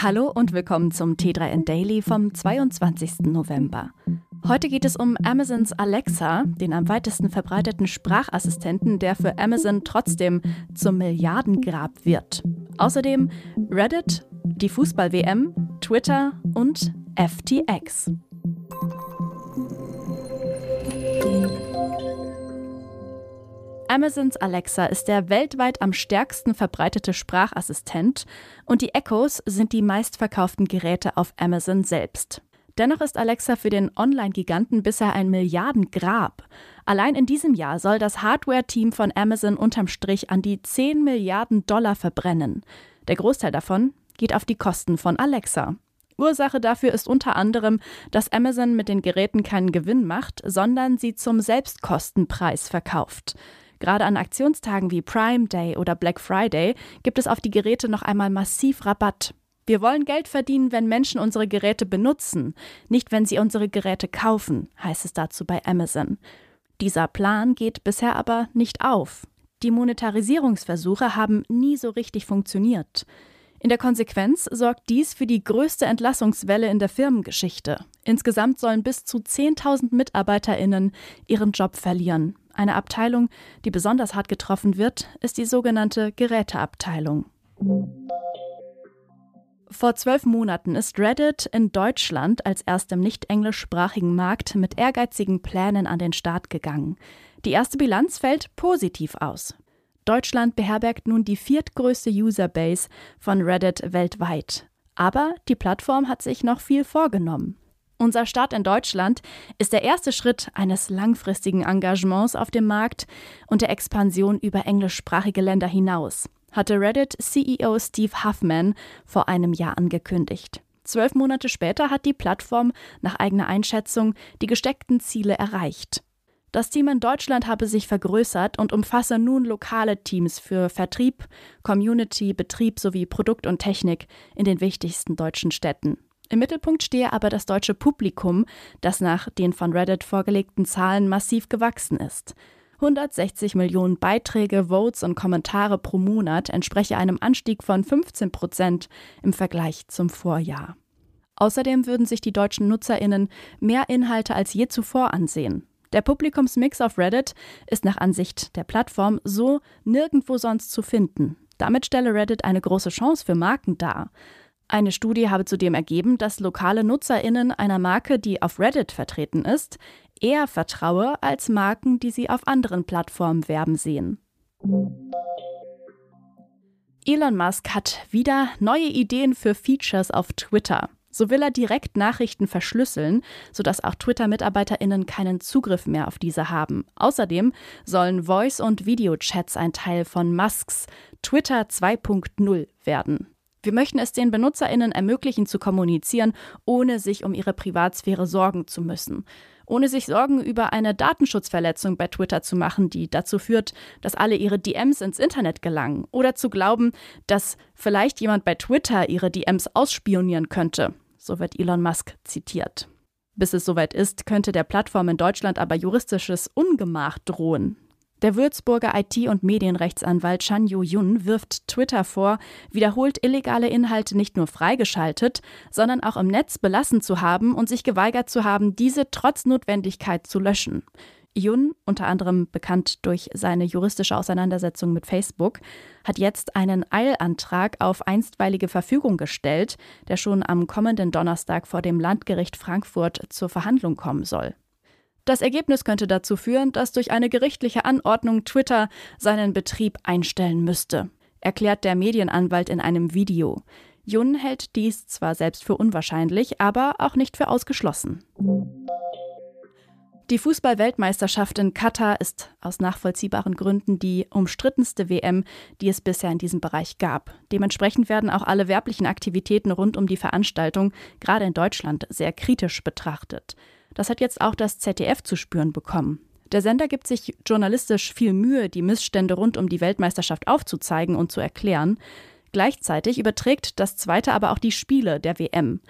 Hallo und willkommen zum T3N Daily vom 22. November. Heute geht es um Amazons Alexa, den am weitesten verbreiteten Sprachassistenten, der für Amazon trotzdem zum Milliardengrab wird. Außerdem Reddit, die Fußball-WM, Twitter und FTX. Amazons Alexa ist der weltweit am stärksten verbreitete Sprachassistent und die Echos sind die meistverkauften Geräte auf Amazon selbst. Dennoch ist Alexa für den Online-Giganten bisher ein Milliardengrab. Allein in diesem Jahr soll das Hardware-Team von Amazon unterm Strich an die 10 Milliarden Dollar verbrennen. Der Großteil davon geht auf die Kosten von Alexa. Ursache dafür ist unter anderem, dass Amazon mit den Geräten keinen Gewinn macht, sondern sie zum Selbstkostenpreis verkauft. Gerade an Aktionstagen wie Prime Day oder Black Friday gibt es auf die Geräte noch einmal massiv Rabatt. Wir wollen Geld verdienen, wenn Menschen unsere Geräte benutzen, nicht wenn sie unsere Geräte kaufen, heißt es dazu bei Amazon. Dieser Plan geht bisher aber nicht auf. Die Monetarisierungsversuche haben nie so richtig funktioniert. In der Konsequenz sorgt dies für die größte Entlassungswelle in der Firmengeschichte. Insgesamt sollen bis zu 10.000 Mitarbeiterinnen ihren Job verlieren. Eine Abteilung, die besonders hart getroffen wird, ist die sogenannte Geräteabteilung. Vor zwölf Monaten ist Reddit in Deutschland als erstem nicht englischsprachigen Markt mit ehrgeizigen Plänen an den Start gegangen. Die erste Bilanz fällt positiv aus. Deutschland beherbergt nun die viertgrößte Userbase von Reddit weltweit. Aber die Plattform hat sich noch viel vorgenommen. Unser Start in Deutschland ist der erste Schritt eines langfristigen Engagements auf dem Markt und der Expansion über englischsprachige Länder hinaus, hatte Reddit-CEO Steve Huffman vor einem Jahr angekündigt. Zwölf Monate später hat die Plattform nach eigener Einschätzung die gesteckten Ziele erreicht. Das Team in Deutschland habe sich vergrößert und umfasse nun lokale Teams für Vertrieb, Community, Betrieb sowie Produkt und Technik in den wichtigsten deutschen Städten. Im Mittelpunkt stehe aber das deutsche Publikum, das nach den von Reddit vorgelegten Zahlen massiv gewachsen ist. 160 Millionen Beiträge, Votes und Kommentare pro Monat entspreche einem Anstieg von 15 Prozent im Vergleich zum Vorjahr. Außerdem würden sich die deutschen NutzerInnen mehr Inhalte als je zuvor ansehen. Der Publikumsmix auf Reddit ist nach Ansicht der Plattform so nirgendwo sonst zu finden. Damit stelle Reddit eine große Chance für Marken dar. Eine Studie habe zudem ergeben, dass lokale Nutzerinnen einer Marke, die auf Reddit vertreten ist, eher vertraue als Marken, die sie auf anderen Plattformen werben sehen. Elon Musk hat wieder neue Ideen für Features auf Twitter. So will er direkt Nachrichten verschlüsseln, sodass auch Twitter-MitarbeiterInnen keinen Zugriff mehr auf diese haben. Außerdem sollen Voice- und Videochats ein Teil von Musks Twitter 2.0 werden. Wir möchten es den BenutzerInnen ermöglichen, zu kommunizieren, ohne sich um ihre Privatsphäre sorgen zu müssen. Ohne sich Sorgen über eine Datenschutzverletzung bei Twitter zu machen, die dazu führt, dass alle ihre DMs ins Internet gelangen. Oder zu glauben, dass vielleicht jemand bei Twitter ihre DMs ausspionieren könnte. So wird Elon Musk zitiert. Bis es soweit ist, könnte der Plattform in Deutschland aber juristisches Ungemach drohen. Der Würzburger IT- und Medienrechtsanwalt Chan Yu-Yun wirft Twitter vor, wiederholt illegale Inhalte nicht nur freigeschaltet, sondern auch im Netz belassen zu haben und sich geweigert zu haben, diese trotz Notwendigkeit zu löschen. Yun, unter anderem bekannt durch seine juristische Auseinandersetzung mit Facebook, hat jetzt einen Eilantrag auf einstweilige Verfügung gestellt, der schon am kommenden Donnerstag vor dem Landgericht Frankfurt zur Verhandlung kommen soll. Das Ergebnis könnte dazu führen, dass durch eine gerichtliche Anordnung Twitter seinen Betrieb einstellen müsste, erklärt der Medienanwalt in einem Video. Jun hält dies zwar selbst für unwahrscheinlich, aber auch nicht für ausgeschlossen. Die Fußball-Weltmeisterschaft in Katar ist aus nachvollziehbaren Gründen die umstrittenste WM, die es bisher in diesem Bereich gab. Dementsprechend werden auch alle werblichen Aktivitäten rund um die Veranstaltung, gerade in Deutschland, sehr kritisch betrachtet. Das hat jetzt auch das ZDF zu spüren bekommen. Der Sender gibt sich journalistisch viel Mühe, die Missstände rund um die Weltmeisterschaft aufzuzeigen und zu erklären. Gleichzeitig überträgt das zweite aber auch die Spiele der WM.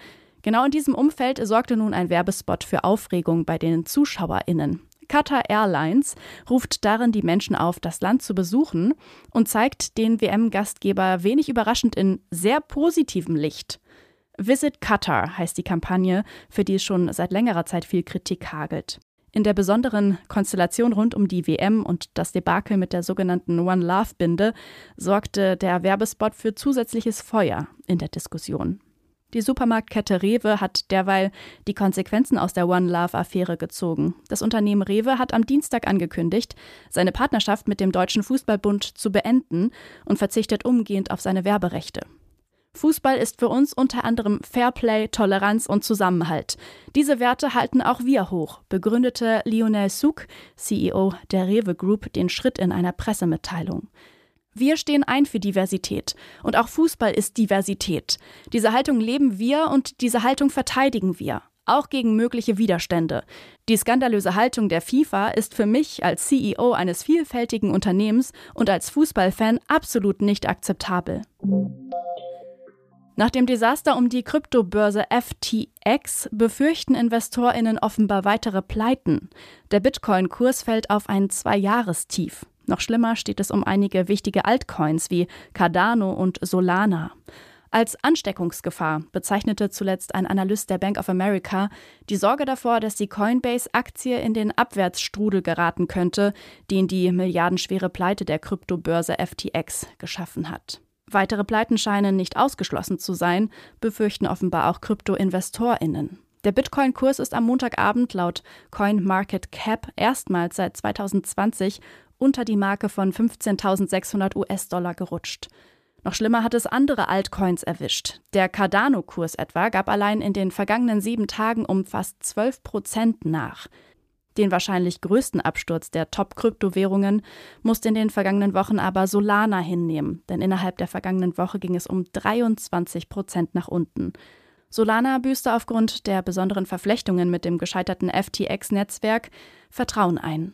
Genau in diesem Umfeld sorgte nun ein Werbespot für Aufregung bei den ZuschauerInnen. Qatar Airlines ruft darin die Menschen auf, das Land zu besuchen und zeigt den WM-Gastgeber wenig überraschend in sehr positivem Licht. Visit Qatar heißt die Kampagne, für die schon seit längerer Zeit viel Kritik hagelt. In der besonderen Konstellation rund um die WM und das Debakel mit der sogenannten One Love Binde sorgte der Werbespot für zusätzliches Feuer in der Diskussion. Die Supermarktkette Rewe hat derweil die Konsequenzen aus der One Love-Affäre gezogen. Das Unternehmen Rewe hat am Dienstag angekündigt, seine Partnerschaft mit dem Deutschen Fußballbund zu beenden und verzichtet umgehend auf seine Werberechte. Fußball ist für uns unter anderem Fairplay, Toleranz und Zusammenhalt. Diese Werte halten auch wir hoch, begründete Lionel Souk, CEO der Rewe Group, den Schritt in einer Pressemitteilung. Wir stehen ein für Diversität. Und auch Fußball ist Diversität. Diese Haltung leben wir und diese Haltung verteidigen wir. Auch gegen mögliche Widerstände. Die skandalöse Haltung der FIFA ist für mich als CEO eines vielfältigen Unternehmens und als Fußballfan absolut nicht akzeptabel. Nach dem Desaster um die Kryptobörse FTX befürchten Investorinnen offenbar weitere Pleiten. Der Bitcoin-Kurs fällt auf ein Zwei-Jahrestief. Noch schlimmer steht es um einige wichtige Altcoins wie Cardano und Solana. Als Ansteckungsgefahr bezeichnete zuletzt ein Analyst der Bank of America die Sorge davor, dass die Coinbase-Aktie in den Abwärtsstrudel geraten könnte, den die milliardenschwere Pleite der Kryptobörse FTX geschaffen hat. Weitere Pleiten scheinen nicht ausgeschlossen zu sein, befürchten offenbar auch Krypto-InvestorInnen. Der Bitcoin-Kurs ist am Montagabend laut CoinMarketCap erstmals seit 2020 unter die Marke von 15.600 US-Dollar gerutscht. Noch schlimmer hat es andere Altcoins erwischt. Der Cardano-Kurs etwa gab allein in den vergangenen sieben Tagen um fast 12 Prozent nach. Den wahrscheinlich größten Absturz der Top-Kryptowährungen musste in den vergangenen Wochen aber Solana hinnehmen, denn innerhalb der vergangenen Woche ging es um 23 Prozent nach unten. Solana büßte aufgrund der besonderen Verflechtungen mit dem gescheiterten FTX-Netzwerk Vertrauen ein.